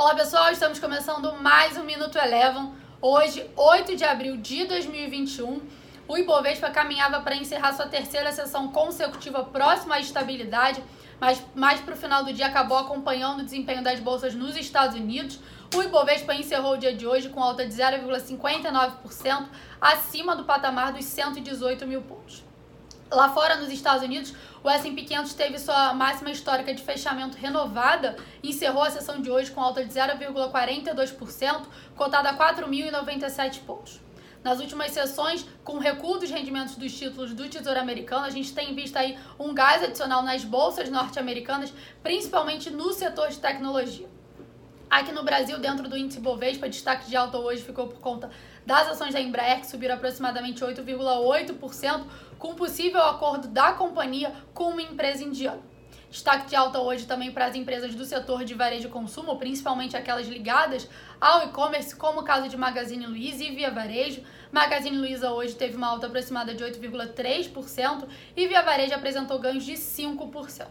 Olá pessoal, estamos começando mais um Minuto Eleven. Hoje, 8 de abril de 2021, o Ibovespa caminhava para encerrar sua terceira sessão consecutiva próxima à estabilidade, mas mais para o final do dia acabou acompanhando o desempenho das bolsas nos Estados Unidos. O Ibovespa encerrou o dia de hoje com alta de 0,59%, acima do patamar dos 118 mil pontos. Lá fora, nos Estados Unidos, o S&P 500 teve sua máxima histórica de fechamento renovada e encerrou a sessão de hoje com alta de 0,42%, cotada a 4.097 pontos. Nas últimas sessões, com recuo dos rendimentos dos títulos do Tesouro Americano, a gente tem visto aí um gás adicional nas bolsas norte-americanas, principalmente no setor de tecnologia. Aqui no Brasil, dentro do índice Bovespa, destaque de alta hoje ficou por conta das ações da Embraer, que subiram aproximadamente 8,8%, com possível acordo da companhia com uma empresa indiana. Destaque de alta hoje também para as empresas do setor de varejo e consumo, principalmente aquelas ligadas ao e-commerce, como o caso de Magazine Luiza e Via Varejo. Magazine Luiza hoje teve uma alta aproximada de 8,3% e Via Varejo apresentou ganhos de 5%.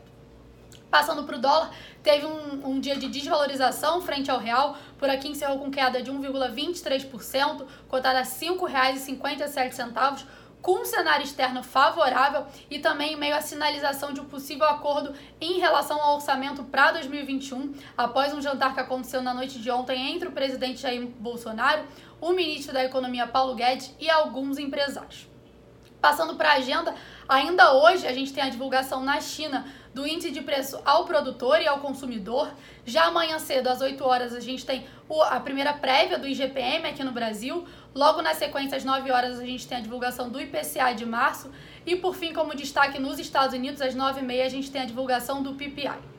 Passando para o dólar, teve um, um, dia de desvalorização frente ao real, por aqui encerrou com queda de 1,23%, cotada a R$ 5,57, com um cenário externo favorável e também meio à sinalização de um possível acordo em relação ao orçamento para 2021, após um jantar que aconteceu na noite de ontem entre o presidente Jair Bolsonaro, o ministro da Economia Paulo Guedes e alguns empresários. Passando para a agenda, ainda hoje a gente tem a divulgação na China do índice de preço ao produtor e ao consumidor. Já amanhã cedo, às 8 horas, a gente tem a primeira prévia do IGPM aqui no Brasil. Logo na sequência, às 9 horas, a gente tem a divulgação do IPCA de março. E por fim, como destaque nos Estados Unidos, às 9h30, a gente tem a divulgação do PPI.